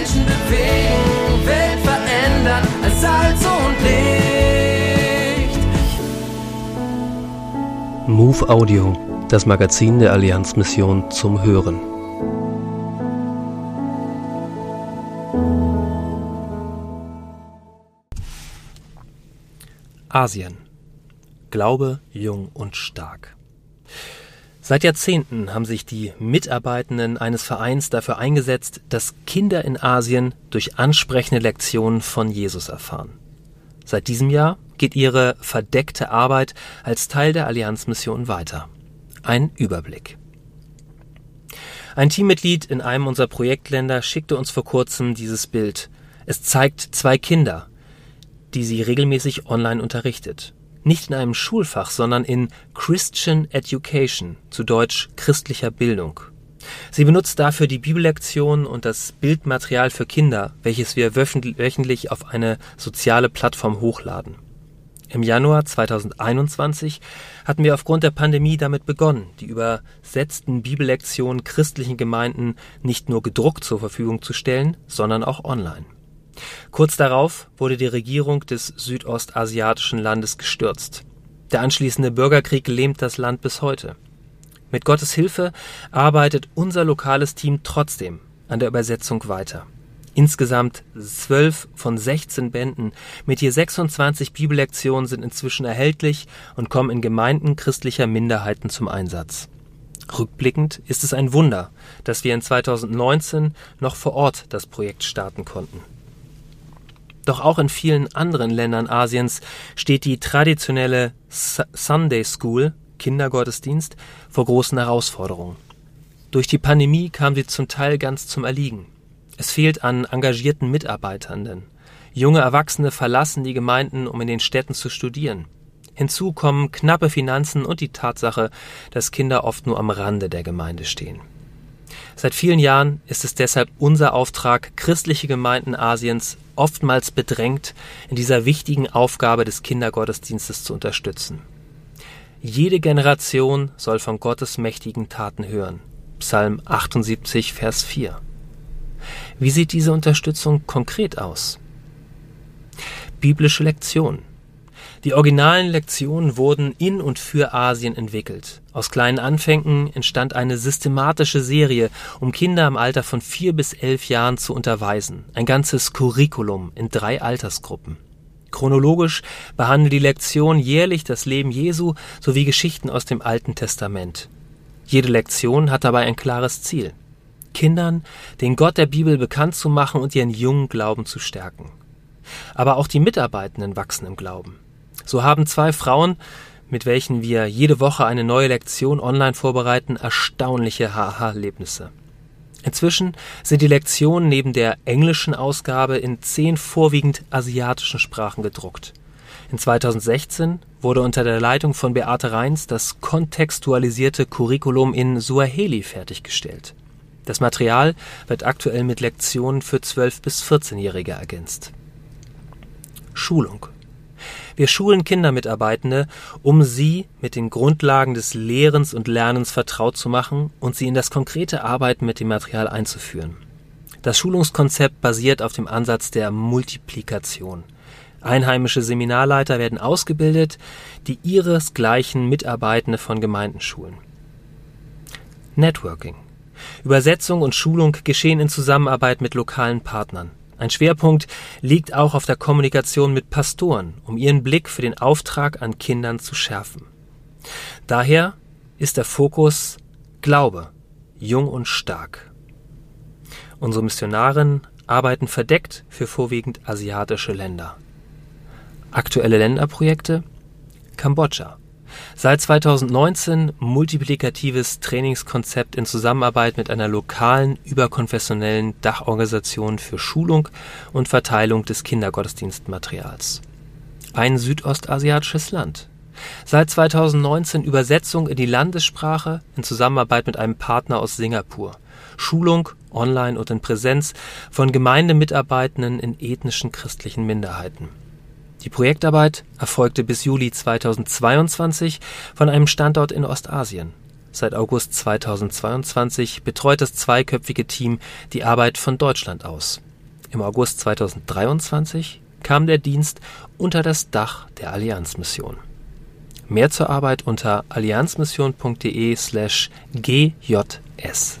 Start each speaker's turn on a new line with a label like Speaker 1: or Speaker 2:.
Speaker 1: Menschen bewegen, Welt verändern als Salz und Licht.
Speaker 2: Move Audio, das Magazin der Allianzmission zum Hören. Asien. Glaube, jung und stark. Seit Jahrzehnten haben sich die Mitarbeitenden eines Vereins dafür eingesetzt, dass Kinder in Asien durch ansprechende Lektionen von Jesus erfahren. Seit diesem Jahr geht ihre verdeckte Arbeit als Teil der Allianzmission weiter. Ein Überblick. Ein Teammitglied in einem unserer Projektländer schickte uns vor kurzem dieses Bild. Es zeigt zwei Kinder, die sie regelmäßig online unterrichtet. Nicht in einem Schulfach, sondern in Christian Education, zu Deutsch christlicher Bildung. Sie benutzt dafür die Bibellektion und das Bildmaterial für Kinder, welches wir wöchentlich auf eine soziale Plattform hochladen. Im Januar 2021 hatten wir aufgrund der Pandemie damit begonnen, die übersetzten Bibellektionen christlichen Gemeinden nicht nur gedruckt zur Verfügung zu stellen, sondern auch online. Kurz darauf wurde die Regierung des südostasiatischen Landes gestürzt. Der anschließende Bürgerkrieg lähmt das Land bis heute. Mit Gottes Hilfe arbeitet unser lokales Team trotzdem an der Übersetzung weiter. Insgesamt zwölf von 16 Bänden mit je 26 Bibellektionen sind inzwischen erhältlich und kommen in Gemeinden christlicher Minderheiten zum Einsatz. Rückblickend ist es ein Wunder, dass wir in 2019 noch vor Ort das Projekt starten konnten. Doch auch in vielen anderen Ländern Asiens steht die traditionelle Sunday School, Kindergottesdienst, vor großen Herausforderungen. Durch die Pandemie kam sie zum Teil ganz zum Erliegen. Es fehlt an engagierten Mitarbeitenden. Junge Erwachsene verlassen die Gemeinden, um in den Städten zu studieren. Hinzu kommen knappe Finanzen und die Tatsache, dass Kinder oft nur am Rande der Gemeinde stehen. Seit vielen Jahren ist es deshalb unser Auftrag, christliche Gemeinden Asiens oftmals bedrängt, in dieser wichtigen Aufgabe des Kindergottesdienstes zu unterstützen. Jede Generation soll von Gottes mächtigen Taten hören. Psalm 78, Vers 4. Wie sieht diese Unterstützung konkret aus? Biblische Lektion. Die originalen Lektionen wurden in und für Asien entwickelt. Aus kleinen Anfängen entstand eine systematische Serie, um Kinder im Alter von vier bis elf Jahren zu unterweisen. Ein ganzes Curriculum in drei Altersgruppen. Chronologisch behandelt die Lektion jährlich das Leben Jesu sowie Geschichten aus dem Alten Testament. Jede Lektion hat dabei ein klares Ziel. Kindern den Gott der Bibel bekannt zu machen und ihren jungen Glauben zu stärken. Aber auch die Mitarbeitenden wachsen im Glauben. So haben zwei Frauen, mit welchen wir jede Woche eine neue Lektion online vorbereiten, erstaunliche Haha-Erlebnisse. Inzwischen sind die Lektionen neben der englischen Ausgabe in zehn vorwiegend asiatischen Sprachen gedruckt. In 2016 wurde unter der Leitung von Beate Reins das kontextualisierte Curriculum in Suaheli fertiggestellt. Das Material wird aktuell mit Lektionen für 12- bis 14-Jährige ergänzt. Schulung wir schulen Kindermitarbeitende, um sie mit den Grundlagen des Lehrens und Lernens vertraut zu machen und sie in das konkrete Arbeiten mit dem Material einzuführen. Das Schulungskonzept basiert auf dem Ansatz der Multiplikation. Einheimische Seminarleiter werden ausgebildet, die ihresgleichen Mitarbeitende von Gemeinden schulen. Networking. Übersetzung und Schulung geschehen in Zusammenarbeit mit lokalen Partnern. Ein Schwerpunkt liegt auch auf der Kommunikation mit Pastoren, um ihren Blick für den Auftrag an Kindern zu schärfen. Daher ist der Fokus Glaube, jung und stark. Unsere Missionarinnen arbeiten verdeckt für vorwiegend asiatische Länder. Aktuelle Länderprojekte Kambodscha, Seit 2019 multiplikatives Trainingskonzept in Zusammenarbeit mit einer lokalen überkonfessionellen Dachorganisation für Schulung und Verteilung des Kindergottesdienstmaterials. Ein südostasiatisches Land. Seit 2019 Übersetzung in die Landessprache in Zusammenarbeit mit einem Partner aus Singapur. Schulung online und in Präsenz von Gemeindemitarbeitenden in ethnischen christlichen Minderheiten die Projektarbeit erfolgte bis Juli 2022 von einem Standort in Ostasien. Seit August 2022 betreut das zweiköpfige Team die Arbeit von Deutschland aus. Im August 2023 kam der Dienst unter das Dach der Allianzmission. Mehr zur Arbeit unter allianzmission.de slash gjs.